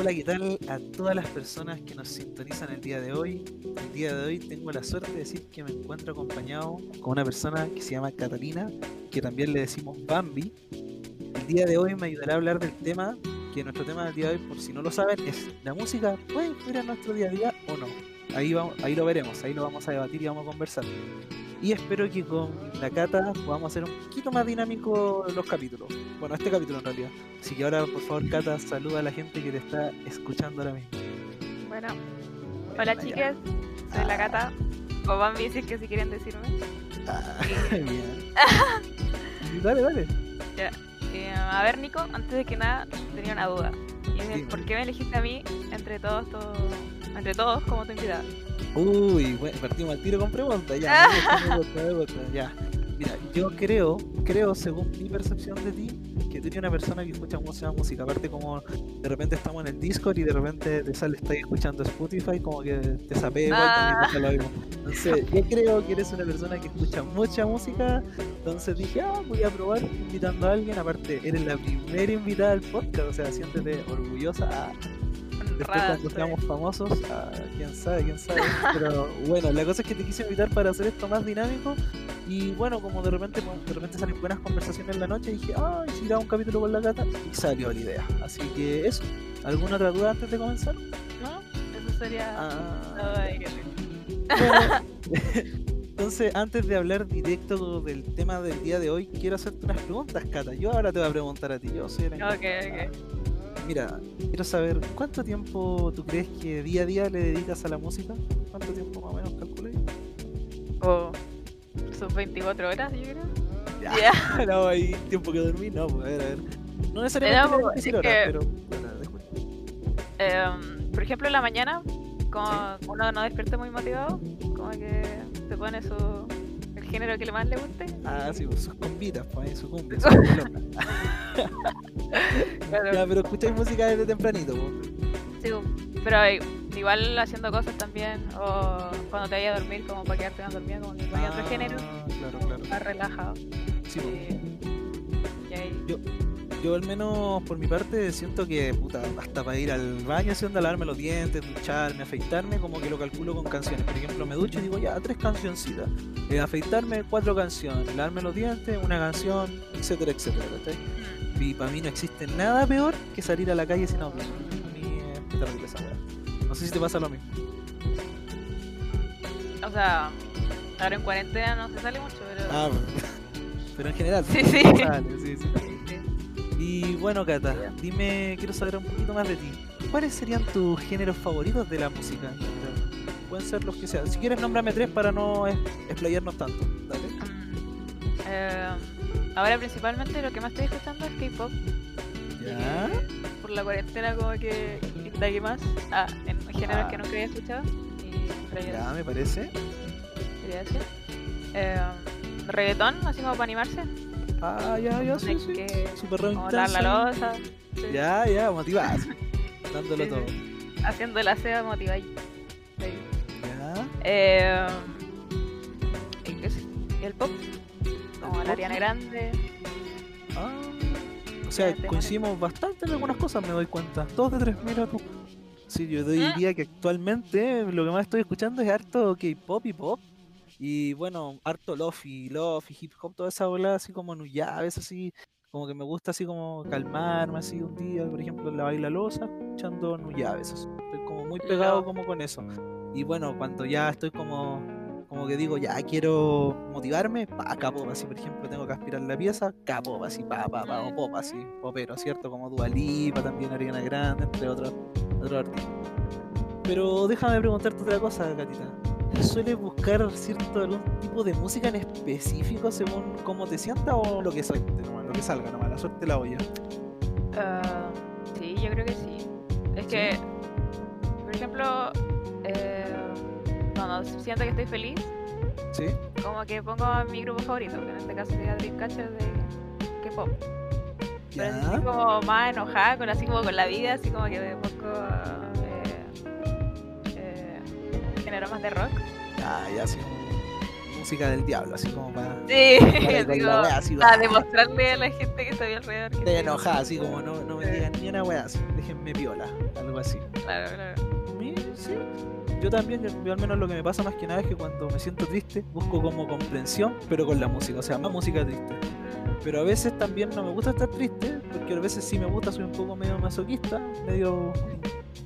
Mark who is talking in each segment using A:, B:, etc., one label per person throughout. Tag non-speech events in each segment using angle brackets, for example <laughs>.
A: Hola, ¿qué tal a todas las personas que nos sintonizan el día de hoy? El día de hoy tengo la suerte de decir que me encuentro acompañado con una persona que se llama Catalina, que también le decimos Bambi. El día de hoy me ayudará a hablar del tema, que nuestro tema del día de hoy, por si no lo saben, es la música puede influir en nuestro día a día o no. Ahí, vamos, ahí lo veremos, ahí lo vamos a debatir y vamos a conversar. Y espero que con la cata podamos hacer un poquito más dinámico los capítulos. Bueno, este capítulo en realidad. Así que ahora, por favor, Cata, saluda a la gente que te está escuchando ahora mismo.
B: Bueno, hola chicas, soy la Cata. O van a decir que si quieren decirme.
A: Ah, <laughs> bien. <laughs> dale, dale.
B: Ya. Eh, a ver, Nico, antes de que nada, tenía una duda. Y es. ¿por qué me elegiste a mí entre todos, todos entre todos como tu invitada?
A: Uy, bueno, partimos al tiro con preguntas. Ya, gusta, ya. Mira, yo creo, creo, según mi percepción de ti, que tú eres una persona que escucha mucha música. Aparte, como de repente estamos en el Discord y de repente te sale, estás escuchando Spotify, como que te sapea igual,
B: Ah.
A: también pasa lo mismo. Entonces, yo creo que eres una persona que escucha mucha música. Entonces dije, ah, voy a probar invitando a alguien. Aparte, eres la primera invitada al podcast, o sea, siéntete orgullosa. Ah, Después cuando seamos famosos, ah, quién sabe, quién sabe. Pero bueno, la cosa es que te quise invitar para hacer esto más dinámico. Y bueno, como de repente, como de repente salen buenas conversaciones en la noche, dije, ay, si grabo un capítulo con la cata, y salió la idea. Así que eso. ¿Alguna otra duda antes de comenzar?
B: ¿No? Eso sería.
A: Ah,
B: Ay, qué rico.
A: bueno. <laughs> Entonces, antes de hablar directo del tema del día de hoy, quiero hacerte unas preguntas, Cata. Yo ahora te voy a preguntar a ti. Yo soy
B: Ok, ok.
A: Mira, quiero saber, ¿cuánto tiempo tú crees que día a día le dedicas a la música? ¿Cuánto tiempo más o menos calculé?
B: O sus 24 horas, yo creo.
A: Ya, <laughs> no, hay tiempo que dormir, no, pues a ver, a ver. No necesariamente
B: es
A: horas,
B: que-
A: pero bueno, después.
B: Em, por ejemplo, en la mañana, como uno no despierta muy motivado, como que se pone su el género que le más le guste.
A: Ah, sí, pues sus combitas, pues ahí su cumbia, <laughs> su. <laughs>
B: Claro.
A: Ya, pero escucháis música desde tempranito.
B: Sí, pero i- igual haciendo cosas también, o cuando te vayas a dormir, como para quedarte más dormido, como que ponía otro género
A: Ah, Claro, claro.
B: más relajado.
A: Sí.
B: Y, y ahí,
A: Yo al menos por mi parte siento que puta, hasta para ir al baño, así onda, lavarme los dientes, ducharme, afeitarme, como que lo calculo con canciones. Por ejemplo, me ducho y digo ya, tres cancioncitas. Eh, afeitarme, cuatro canciones. Lavarme los dientes, una canción, etcétera, etcétera. Y para mí no existe nada peor que salir a la calle sin audífonos. A mí es terrible esa weá. No sé si te pasa lo mismo.
B: o sea, ahora en cuarentena no se sale mucho, pero.
A: Ah, <laughs> pero en general.
B: Sí, sí. <laughs>
A: Sale, sí, sí. Y bueno, Cata, dime, quiero saber un poquito más de ti. ¿Cuáles serían tus géneros favoritos de la música? Pueden ser los que sean. Si quieres, nómbrame tres para no explayarnos tanto. Dale.
B: Eh, ahora principalmente lo que más estoy escuchando es K-pop.
A: Ya.
B: Por la cuarentena como que indagué más ah, en géneros
A: Ah.
B: que nunca había escuchado. Y
A: Ya, me parece.
B: sería ese. Eh, reggaetón, así como para animarse.
A: Ah, ya, ya, sí, sí.
B: que como lavar la sí,
A: Ya, ya, motivada. Dándolo
B: Sí,
A: todo.
B: Haciendo la seda motivada. Sí.
A: Ya.
B: Eh, ¿y qué es? ¿Y el pop? Como
A: ¿El
B: la? Ariana Grande.
A: Ah. O sea, coincidimos bastante en algunas cosas, me doy cuenta. Dos de tres, mira tú. Sí, yo
B: ¿Mm?
A: diría que actualmente lo que más estoy escuchando es harto K-pop y pop. Y bueno, harto lofi, lofi, hip hop, toda esa bola así como nuyaves, así como que me gusta así como calmarme así un día, por ejemplo, en la baila losa, escuchando nuyaves, así. Estoy como muy pegado como con eso. Y bueno, cuando ya estoy como como que digo, ya quiero motivarme, pa, K-pop, así por ejemplo tengo que aspirar la pieza, K-pop, así, pa, pa, pa, o pop, así, popero, ¿cierto? Como Dua Lipa, también Ariana Grande, entre otros, otros artistas. Pero déjame preguntarte otra cosa, Catita. ¿Sueles buscar cierto algún tipo de música en específico según cómo te sientas o lo que suelte, nomás, lo que salga nomás, la suerte la olla?
B: Ah, sí, yo creo que sí. Es que, por ejemplo, cuando siento que estoy feliz,
A: ¿Sí?
B: como que pongo a mi grupo favorito, que en este caso sería Dreamcatcher de K-pop. Pero así como más enojada, con, así como con la vida, así como que me pongo eh, eh, género más de rock.
A: Ya, ya, sí. música del diablo, así como para.
B: Sí,
A: para
B: digo, <laughs>
A: wea, así,
B: a
A: ¡ah!
B: demostrarle a la gente que está alrededor. que
A: Estoy
B: estoy-
A: enojada, así como no, no me digan ni una wea así, déjenme piola, algo así.
B: Claro, claro.
A: Sí. Yo también, yo, al menos lo que me pasa más que nada es que cuando me siento triste, busco como comprensión, pero con la música, o sea, más música triste. Pero a veces también no me gusta estar triste, porque a veces sí me gusta, soy un poco medio masoquista, medio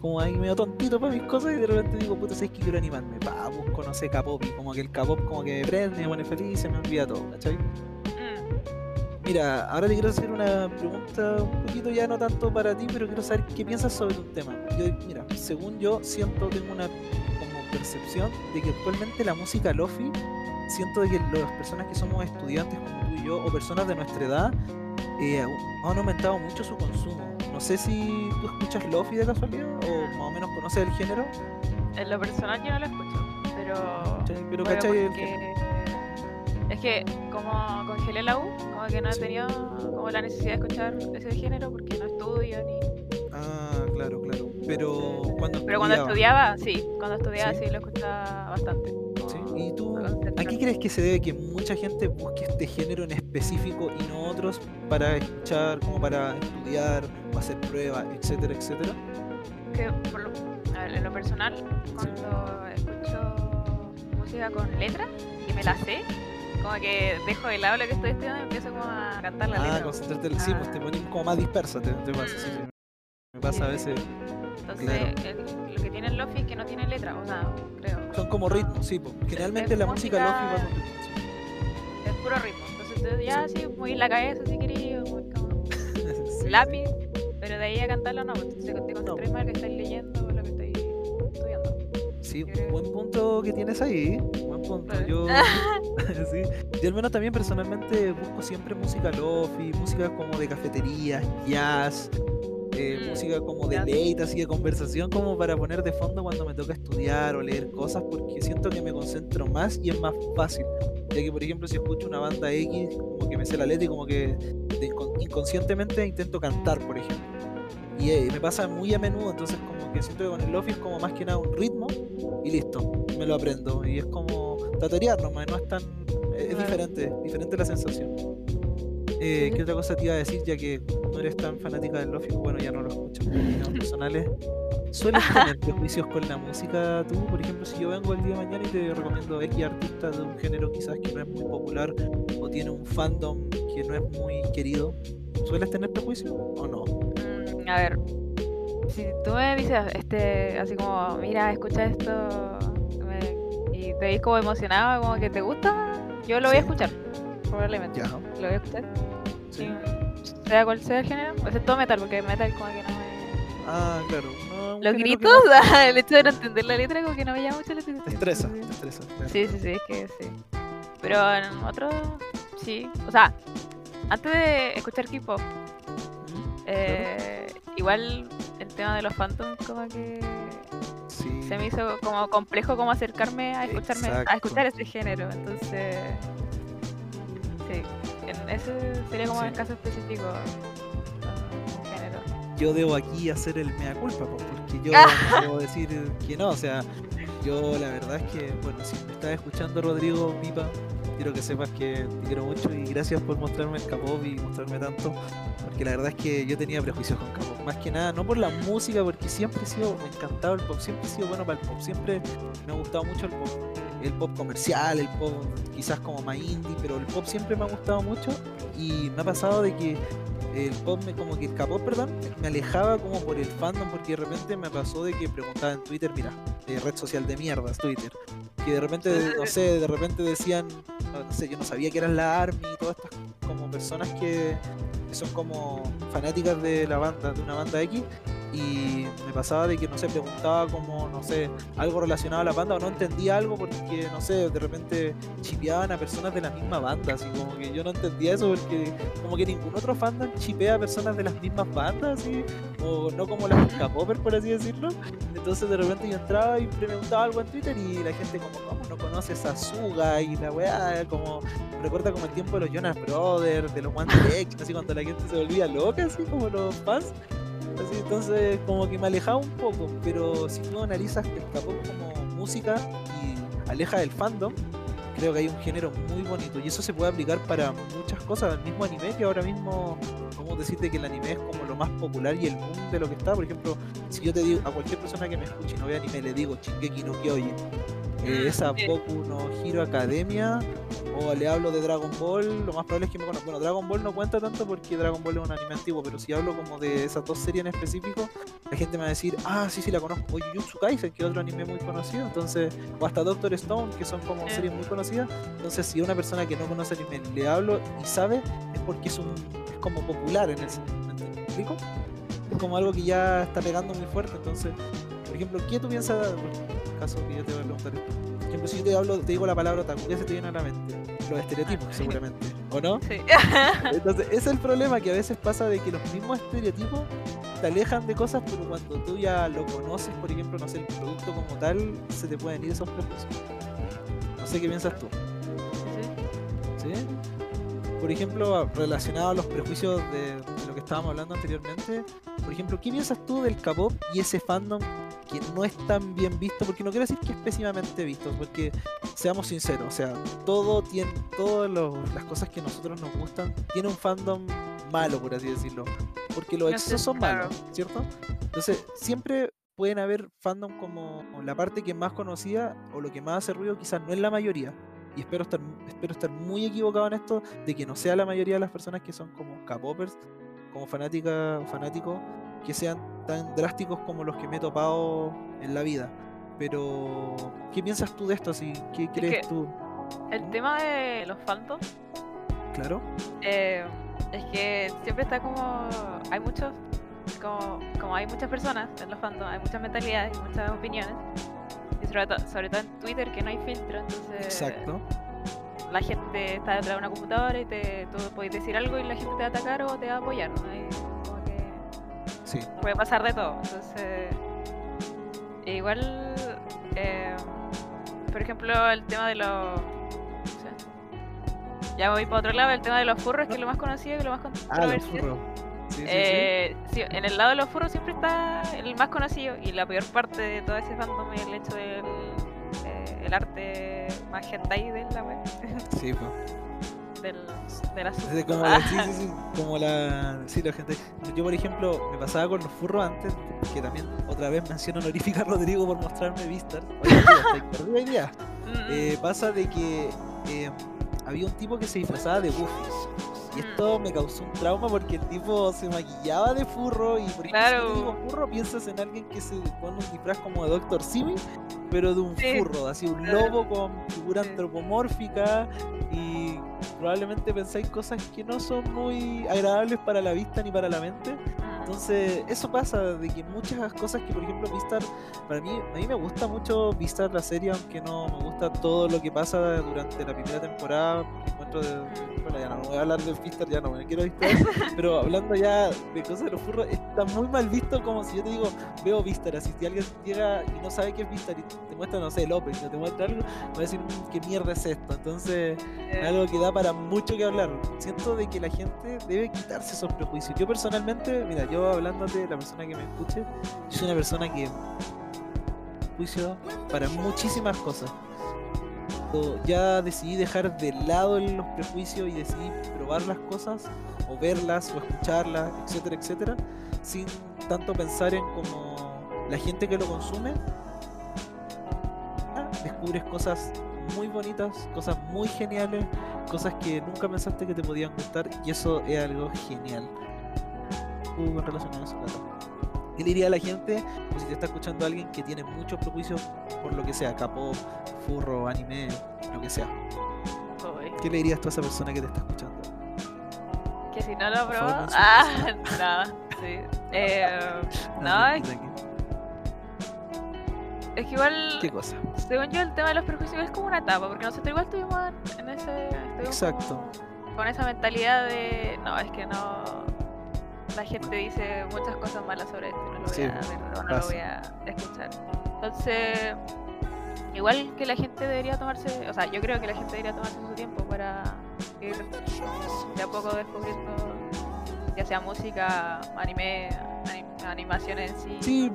A: como ahí medio tontito para mis cosas y de repente digo, puta, ¿sabes que quiero animarme? Pa, busco, no sé, K-pop como que el K-pop como que me prende, me pone feliz se me olvida todo, ¿cachai? Mira, ahora te quiero hacer una pregunta un poquito ya no tanto para ti, pero quiero saber qué piensas sobre un tema. Yo, mira, según yo siento, tengo una como percepción de que actualmente la música lofi, siento de que las personas que somos estudiantes como tú y yo, o personas de nuestra edad, eh, han aumentado mucho su consumo. No sé si tú escuchas lofi de casualidad, o más o menos conoces el género,
B: En lo personal yo no lo escucho, pero.
A: pero
B: bueno,
A: ¿cachai? El
B: porque
A: género.
B: Que como congelé la U, como que no he tenido como la necesidad de escuchar ese género porque no estudio ni.
A: Ah, claro, claro. Pero cuando
B: Pero cuando estudiaba, sí, cuando estudiaba
A: ¿Sí?
B: sí, lo escuchaba bastante.
A: Sí, ¿Y tú
B: para
A: a qué crees que se debe que mucha gente busque este género en específico y no otros para escuchar, como para estudiar o hacer pruebas, etcétera, etcétera?
B: que por lo, a ver, en lo personal, cuando escucho música con letra y me la sé, como que dejo de lado lo que estoy estudiando y empiezo como a cantar la
A: Ah,
B: letra.
A: concentrarte en el sí, pues te
B: Ah.
A: pones como más dispersa, te, te pasa, sí, sí. Me pasa a veces,
B: Entonces,
A: claro.
B: el- lo que tiene el lofi es que no tiene letra, o sea, creo.
A: son como ritmos, sí, pues. Generalmente
B: es
A: la música
B: música-
A: lofi va.
B: Es puro ritmo. Entonces, ya sí, moví la cabeza si quería, como <laughs>
A: Sí,
B: lápiz, pero de ahí a cantarlo no, entonces te
A: No.
B: concentras más en lo que estás leyendo o lo que estoy estudiando.
A: Sí, buen punto que tienes ahí, buen punto. Yo, <laughs> <laughs> sí, yo al menos también personalmente busco siempre música lofi, música como de cafetería, jazz, eh,
B: Mm,
A: música como de late, así de conversación, como para poner de fondo cuando me toca estudiar o leer cosas, porque siento que me concentro más y es más fácil. Ya que, por ejemplo, si escucho una banda X, como que me sé la letra y como que inconscientemente intento cantar, por ejemplo. Y eh, me pasa muy a menudo, entonces como que siento que con el lofi es como más que nada un ritmo y listo, me lo aprendo. Y es como tatorear nomás, no es tan... Es, es diferente, diferente la sensación. Eh, ¿Qué otra cosa te iba a decir? Ya que no eres tan fanática del lofi, bueno, ya no lo por opiniones <laughs> personales. ¿Sueles tener prejuicios con la música tú? Por ejemplo, si yo vengo el día de mañana y te recomiendo X artista de un género quizás que no es muy popular o tiene un fandom que no es muy querido, ¿sueles tener prejuicios o no?
B: Mm, a ver, si tú me dices este, así como, mira, escucha esto me- y te ves como emocionado, como que te gusta, yo lo voy a escuchar, probablemente.
A: Ya,
B: Lo voy a escuchar.
A: sí.
B: y sea cual sea el género, excepto metal, porque metal como que no me...
A: Ah, claro. no,
B: Los gritos,
A: no- <laughs>
B: el hecho de no entender la letra como que no me llama mucho la atención.
A: Te estresa, te estresa. claro.
B: Sí, sí, sí, es que sí. Pero en otro, sí. O sea, antes de escuchar K-pop, eh, igual el tema de los phantoms como que
A: Sí.
B: se me hizo como complejo como acercarme a escucharme a escuchar ese género. Entonces, sí, en ese sería como
A: Sí.
B: el caso específico. género.
A: yo debo aquí hacer el mea culpa, po, porque yo <laughs> puedo decir que no, o sea, yo la verdad es que, bueno, si me estás escuchando Rodrigo Pipa, quiero que sepas que te quiero mucho y gracias por mostrarme el K-pop y mostrarme tanto, porque la verdad es que yo tenía prejuicios con K-pop, más que nada, no por la música, porque siempre he sido encantado el pop, siempre he sido bueno para el pop, siempre me ha gustado mucho el pop, el pop comercial, el pop quizás como más indie, pero el pop siempre me ha gustado mucho y me ha pasado de que el pop, me, como que K-pop, perdón, me alejaba como por el fandom porque de repente me pasó de que preguntaba en Twitter, mira, eh, red social de mierdas, Twitter, que de repente, <laughs> no sé, de repente decían, no, no sé, yo no sabía que eran la ARMY y todas estas como personas que, que son como fanáticas de la banda, de una banda X, y me pasaba de que, no sé, preguntaba como, no sé, algo relacionado a la banda o no entendía algo porque, no sé, de repente chipeaban a personas de la misma banda, así como que yo no entendía eso porque como que ningún otro fandom chipea a personas de las mismas bandas, así, o no como las K-popers, por así decirlo. Entonces de repente yo entraba y preguntaba algo en Twitter y la gente como, ¿cómo no conoces a Suga? Y la weá, como, recuerda como el tiempo de los Jonas Brothers, de los One Direction, así cuando la gente se volvía loca, así como los fans. Así, entonces como que me alejaba un poco, pero si tú analizas el K-pop como música y aleja del fandom, creo que hay un género muy bonito y eso se puede aplicar para muchas cosas. El mismo anime que ahora mismo, vamos decirte que el anime es como lo más popular y el boom de lo que está. Por ejemplo, si yo te digo a cualquier persona que me escuche y no ve anime, le digo Shingeki no Kyojin, eh, esa Boku no Hero Academia o le hablo de Dragon Ball, lo más probable es que me conozca. Bueno, Dragon Ball no cuenta tanto porque Dragon Ball es un anime antiguo, pero si hablo como de esas dos series en específico, la gente me va a decir, ah, sí, sí, la conozco. O Jujutsu Kaisen, que es otro anime muy conocido, entonces, o hasta Doctor Stone, que son como series muy conocidas. Entonces, si una persona que no conoce anime le hablo y sabe, es porque es, un, es como popular en el ¿Me explico? Es como algo que ya está pegando muy fuerte, entonces, por ejemplo, ¿qué tú piensas, en caso que yo te voy a preguntar esto? Por ejemplo, si yo te hablo, te digo la palabra otaku, ¿qué se te viene a la mente? Los estereotipos,
B: Ah,
A: seguramente, ¿o no?
B: Sí. <laughs>
A: Entonces, ese es el problema que a veces pasa de que los mismos estereotipos te alejan de cosas, pero cuando tú ya lo conoces, por ejemplo, no sé, el producto como tal, se te pueden ir esos prejuicios. No sé qué piensas tú,
B: Sí.
A: ¿sí? Por ejemplo, relacionado a los prejuicios de, de lo que estábamos hablando anteriormente, por ejemplo, ¿qué piensas tú del K-pop y ese fandom que no es tan bien visto? Porque no quiero decir que es pésimamente visto, porque seamos sinceros, o sea, todo tiene, todas las cosas que a nosotros nos gustan, tiene un fandom malo, por así decirlo. Porque los
B: No
A: excesos son
B: claro.
A: malos, ¿cierto? Entonces, siempre pueden haber fandom como la parte que más conocida o lo que más hace ruido, quizás no es la mayoría. Y espero estar, espero estar muy equivocado en esto, de que no sea la mayoría de las personas que son como K-popers, como fanáticas o fanáticos, que sean tan drásticos como los que me he topado en la vida. Pero, ¿qué piensas tú de esto? Así, ¿Qué crees
B: que-
A: tú?
B: El tema de los phantoms
A: Claro,
B: eh, es que siempre está como. Hay muchos. Como, como hay muchas personas en los fandoms, hay muchas mentalidades y muchas opiniones. Y sobre, to- sobre todo en Twitter, que no hay filtro, entonces.
A: exacto.
B: La gente está detrás de una computadora y te, tú puedes decir algo y la gente te va a atacar o te va a apoyar. ¿no?
A: Sí,
B: puede pasar de todo. Entonces, igual, eh, por ejemplo, el tema de los. sea, ya voy para otro lado, el tema de los furros, que es lo más conocido y lo más
A: ah,
B: controversial.
A: furros. Sí, sí, sí.
B: Eh, sí, en el lado de los furros siempre está el más conocido y la peor parte de todo ese fandom es el hecho del eh, el arte más hentai de la web,
A: Sí, po.
B: Del, de la
A: Es como <laughs> la, sí, sí, sí, como la, sí, la gente. Yo, por ejemplo, me pasaba con los furros antes, que también otra vez menciono honorífica a Rodrigo por mostrarme <laughs> día.
B: Mm,
A: Eh, pasa de que eh, había un tipo que se disfrazaba de Goofy. Y
B: Mm.
A: esto me causó un trauma porque el tipo se maquillaba de furro y por ejemplo si
B: Claro.
A: te digo furro piensas en alguien que se pone un disfraz como de Doctor Simi, pero de un
B: Sí.
A: furro, así un lobo con figura
B: Sí.
A: antropomórfica y probablemente pensáis cosas que no son muy agradables para la vista ni para la mente.
B: Mm,
A: Entonces, eso pasa, de que muchas cosas que, por ejemplo, Vistar, para mí, a mí me gusta mucho Vistar la serie, aunque no me gusta todo lo que pasa durante la primera temporada. Encuentro de, bueno, ya no, no voy a hablar de Vistar, ya no me quiero distraer, <laughs> pero hablando ya de cosas de los furros, está muy mal visto como si yo te digo, veo Vistar, así si alguien llega y no sabe qué es Vistar y te muestra, no sé, López, o te muestra algo, va a decir, "Mm, ¿qué mierda es esto? Entonces, es algo que da para mucho que hablar. Siento de que la gente debe quitarse esos prejuicios. Yo personalmente, mira, yo hablándote, la persona que me escuche, soy una persona que juicio para muchísimas cosas. Ya decidí dejar de lado los prejuicios y decidí probar las cosas, o verlas, o escucharlas, etcétera, etcétera, sin tanto pensar en como la gente que lo consume. ah, Descubres cosas muy bonitas, cosas muy geniales, cosas que nunca pensaste que te podían gustar y eso es algo genial. A? ¿Qué le diría a la gente o si te está escuchando alguien que tiene muchos prejuicios por lo que sea, capo, furro, anime, lo que sea?
B: uy,
A: ¿Qué le dirías tú a esa persona que te está escuchando?
B: que si no lo <laughs>
A: no
B: Ah, nada, sí. <laughs> Eh, no,
A: Tranqui,
B: es, es que igual.
A: ¿Qué cosa?
B: Según yo, el tema de los prejuicios es como una etapa, porque nosotros igual estuvimos en, en ese. estuvimos
A: Exacto.
B: como Con esa mentalidad de. No, es que no. La gente dice muchas cosas malas sobre esto, no lo voy
A: Sí,
B: a ver o no lo voy a escuchar. Entonces, igual que la gente debería tomarse. O sea, yo creo que la gente debería tomarse su tiempo para ir de a poco descubriendo ya sea música, anime, animación en sí.
A: Sí,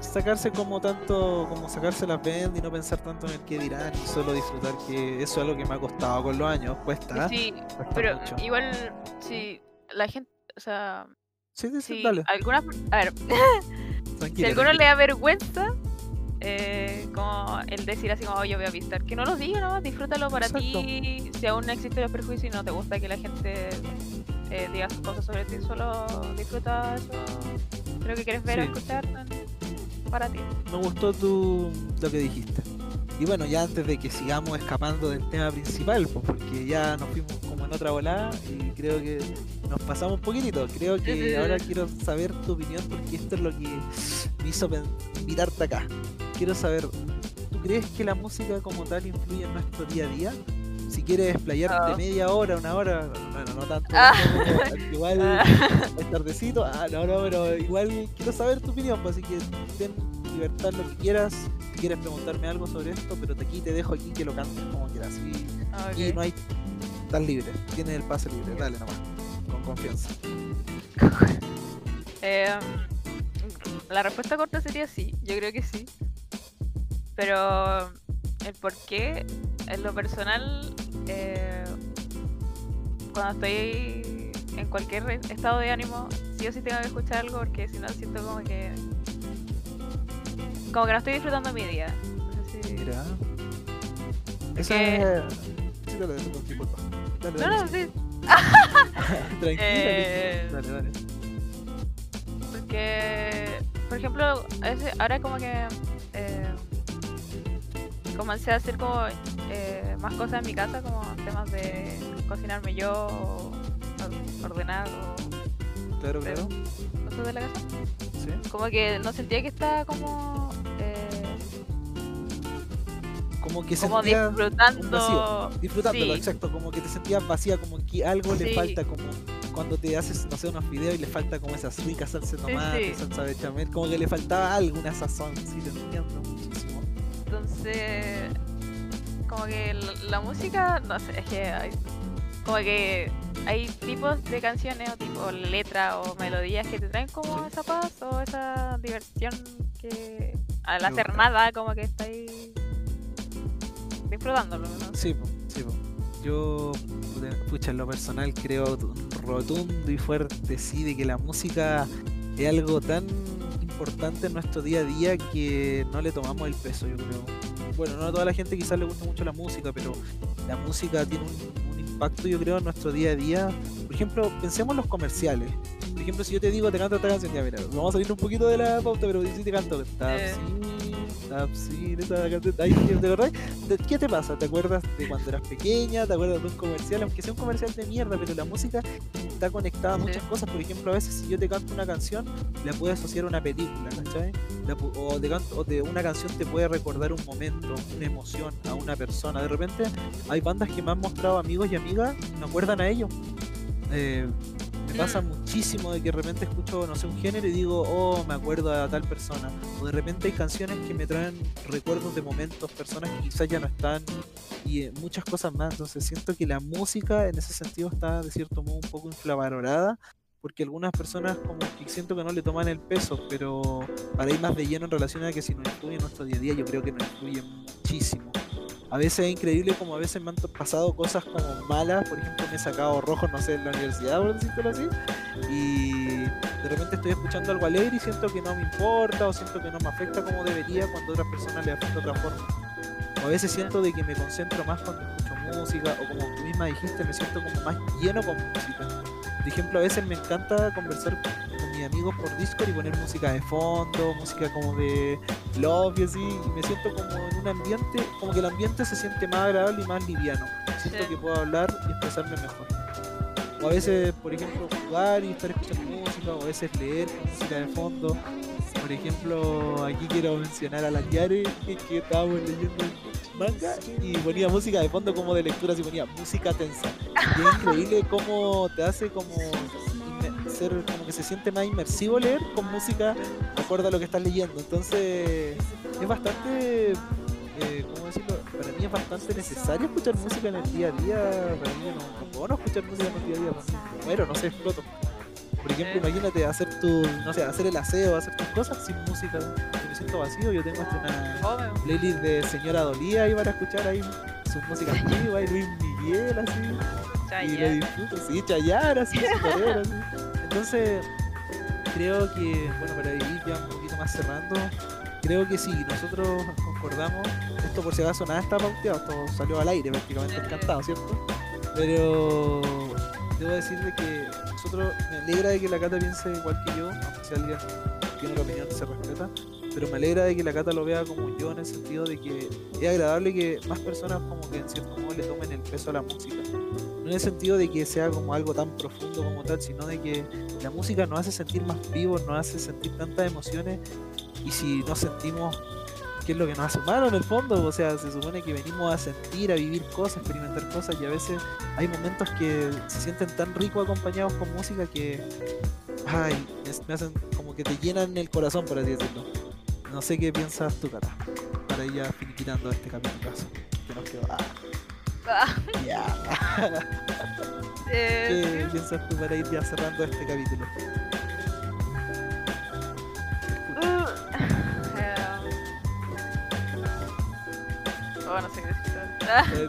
A: sacarse como tanto, como sacarse las vendas y no pensar tanto en el que dirán y solo disfrutar que eso es algo que me ha costado con los años, cuesta.
B: Sí, pero igual si la gente, o sea,
A: sí, sí, dale.
B: Algunas, a ver, <laughs> si alguno le da vergüenza, eh, como el decir así como yo voy a visitar, que no lo diga, ¿no? Disfrútalo para ti. Si aún no existe el perjuicio y no te gusta que la gente eh, diga cosas sobre ti, solo disfruta eso. Creo que quieres ver o escuchar para ti.
A: Me gustó tu, lo que dijiste. Y bueno, ya antes de que sigamos escapando del tema principal, pues porque ya nos fuimos como en otra volada y creo que nos pasamos un poquitito. Creo que ahora quiero saber tu opinión porque esto es lo que me hizo mirarte acá. Quiero saber, ¿tú crees que la música como tal influye en nuestro día a día? Si quieres explayarte ah. media hora, una hora, bueno, no tanto, ah. <laughs> igual ah. es tardecito, ah, no, no, pero igual quiero saber tu opinión, pues, así que ten libertad lo que quieras, si quieres preguntarme algo sobre esto, pero te aquí te dejo aquí que lo cantes como quieras. Y, no hay, estás libre, tienes el pase libre, dale nomás, confianza. <laughs>
B: Em, la respuesta corta sería sí, yo creo que sí. Pero el por qué, en lo personal, eh, cuando estoy en cualquier estado de ánimo, sí o sí tengo que escuchar algo porque si no siento como que. como que no estoy disfrutando mi día.
A: Mira. Esa es. Sí, dale, dale,
B: no, no, sí. <laughs>
A: Tranquila. Eh, dale, dale.
B: Porque, por ejemplo, ahora como que. Eh, comencé a hacer como eh, más cosas en mi casa, como temas de cocinarme yo, ordenar o
A: claro, claro.
B: cosas de la casa. ¿Sí? Como que no sentía que estaba como
A: como que
B: como disfrutando
A: disfrutándolo, exacto, como que te sentías vacía, como que algo le falta, como cuando te haces, no sé, unos videos y le falta como esas ricas salsa de tomate, salsa de chamel, como que le faltaba alguna sazón, sí, te entiendo muchísimo.
B: Entonces, como que la, música, no sé, es que hay, como que hay tipos de canciones o tipo letra o melodías que te traen como esa paz o esa diversión que al hacer nada como que estáis disfrutándolo, ¿no?
A: Sí, sí, yo, pucha, en lo personal creo rotundo y fuerte, sí, de que la música es algo tan importante en nuestro día a día que no le tomamos el peso, yo creo. Bueno, no a toda la gente quizás le gusta mucho la música, pero la música tiene un, impacto, yo creo, en nuestro día a día. Por ejemplo, pensemos en los comerciales. Por ejemplo, si yo te digo, te canto esta canción, ya mira, vamos a salir un poquito de la pauta, pero si te canto, eh. ¿Qué te pasa? ¿Te acuerdas de cuando eras pequeña? ¿Te acuerdas de un comercial? Aunque sea un comercial de mierda, pero la música está conectada a muchas cosas. Por ejemplo, a veces si yo te canto una canción, la puedo asociar a una película, ¿cachai? O de una canción te puede recordar un momento, una emoción, a una persona. De repente hay bandas que me han mostrado amigos y amigas, me acuerdan a ellos. Eh, pasa muchísimo de que de repente escucho, no sé, un género y digo, oh, me acuerdo a tal persona. O de repente hay canciones que me traen recuerdos de momentos, personas que quizás ya no están y eh, muchas cosas más. Entonces siento que la música en ese sentido está de cierto modo un poco inflavalorada porque algunas personas como que siento que no le toman el peso, pero para ir más de lleno en relación a que si nos influye en nuestro día a día, yo creo que nos influye muchísimo a veces es increíble como a veces me han pasado cosas como malas, por ejemplo me he sacado rojos, no sé, en la universidad, por decirlo así, y de repente estoy escuchando algo alegre y siento que no me importa o siento que no me afecta como debería cuando a otras personas le afecta de otra forma. O a veces siento de que me concentro más cuando escucho música o como tú misma dijiste, me siento como más lleno con música. Por ejemplo, a veces me encanta conversar con mis amigos por Discord y poner música de fondo, música como de love y así, y me siento como en un ambiente, como que el ambiente se siente más agradable y más liviano. Siento que puedo hablar y expresarme mejor. O a veces, por ejemplo, jugar y estar escuchando música, o a veces leer música de fondo. Por ejemplo, aquí quiero mencionar a la Yare, que estábamos leyendo manga y ponía música de fondo como de lectura, y ponía música tensa. Y es increíble cómo te hace como ser, como que se siente más inmersivo leer con música de acuerdo a lo que estás leyendo. Entonces, es bastante, eh, ¿cómo decirlo? Para mí es bastante necesario escuchar música en el día a día. Para mí no, puedo no escuchar música en el día a día. Bueno, no sé, exploto. Por ejemplo, imagínate hacer tu, no sé, hacer el aseo, hacer tus cosas sin música. Si me siento vacío, yo tengo hasta una playlist de Señora Dolía ahí para escuchar ahí sus músicas antiguas y Luis Miguel así. y lo disfruto, sí, Chayanne así, así. Entonces, creo que, bueno, para ir ya un poquito más cerrando, creo que sí, nosotros concordamos, esto por si acaso nada está pauteado, esto salió al aire prácticamente encantado, ¿cierto? Pero debo decir de que nosotros, me alegra de que la Cata piense igual que yo, aunque si alguien tiene la opinión se respeta, pero me alegra de que la Cata lo vea como yo en el sentido de que es agradable que más personas como que en cierto modo le tomen el peso a la música. No en el sentido de que sea como algo tan profundo como tal, sino de que la música nos hace sentir más vivos, nos hace sentir tantas emociones y si no sentimos qué es lo que nos hace humano en el fondo, o sea, se supone que venimos a sentir, a vivir cosas, experimentar cosas y a veces hay momentos que se sienten tan ricos acompañados con música que ay, me- hacen como que te llenan el corazón, por así decirlo. No sé qué piensas tú, Cata, para ir ya finiquitando este capítulo <laughs> que nos quedó. Ah,
B: Ah. <laughs> eh,
A: ¿Qué piensas tú para ir ya cerrando este capítulo?
B: Uh, <laughs> eh, oh, no sé qué decir.
A: Eh,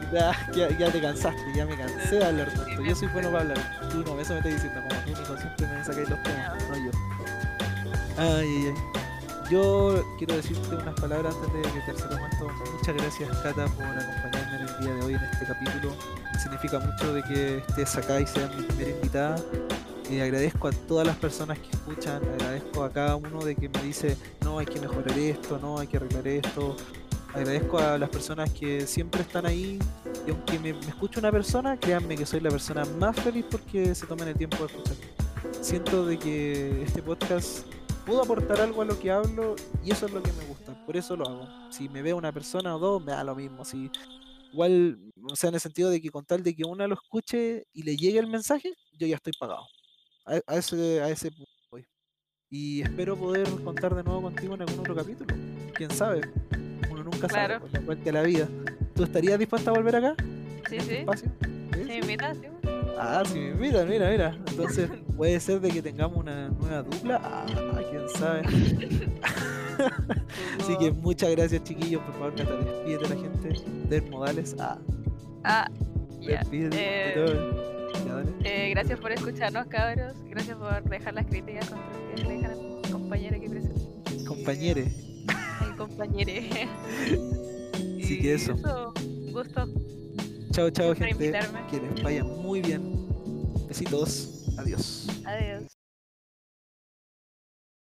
A: ya, te cansaste, ya me cansé de hablar tanto. Yo soy bueno para hablar. Tú no, eso me estás diciendo, como tú Nico, siempre me sacáis los temas, no yo. Ay, ay, ay. Yo quiero decirte unas palabras antes de que tercero esto. Muchas gracias, Cata, por acompañarme en el día de hoy en este capítulo. Significa mucho de que estés acá y seas mi primera invitada. Y agradezco a todas las personas que escuchan, agradezco a cada uno de que me dice, no, hay que mejorar esto, no, hay que arreglar esto. Agradezco a las personas que siempre están ahí y aunque me, me escuche una persona, créanme que soy la persona más feliz porque se tomen el tiempo de escuchar. Siento de que este podcast pudo aportar algo a lo que hablo y eso es lo que me gusta, por eso lo hago. Si me ve una persona o dos, me da lo mismo. Si igual, o sea, en el sentido de que con tal de que una lo escuche y le llegue el mensaje, yo ya estoy pagado. A, a ese, a ese punto voy. Y espero poder contar de nuevo contigo en algún otro capítulo. Quién sabe, uno nunca
B: Claro.
A: sabe, pues, la vuelta de la vida. ¿Tú estarías dispuesta a volver acá?
B: sí,
A: ¿En este
B: sí.
A: espacio? ¿Sí?
B: Sí, me invitas, sí.
A: Ah, sí, mira, mira, mira. Entonces, <laughs> puede ser de que tengamos una nueva dupla. Ah, quién sabe. <laughs> <laughs> Así que muchas gracias, chiquillos. Por favor, Cata, despídete a la gente. Der modales. Ah,
B: Ah,
A: despídete.
B: Eh. Eh, gracias por escucharnos, cabros. Gracias por dejar las críticas constructivas que dejan a mi compañera aquí presente.
A: Compañere. <laughs>
B: Compañere. <laughs>
A: Así que eso.
B: un gusto.
A: Chao, chao, gente. Que les vaya muy bien. Besitos. Adiós.
B: Adiós.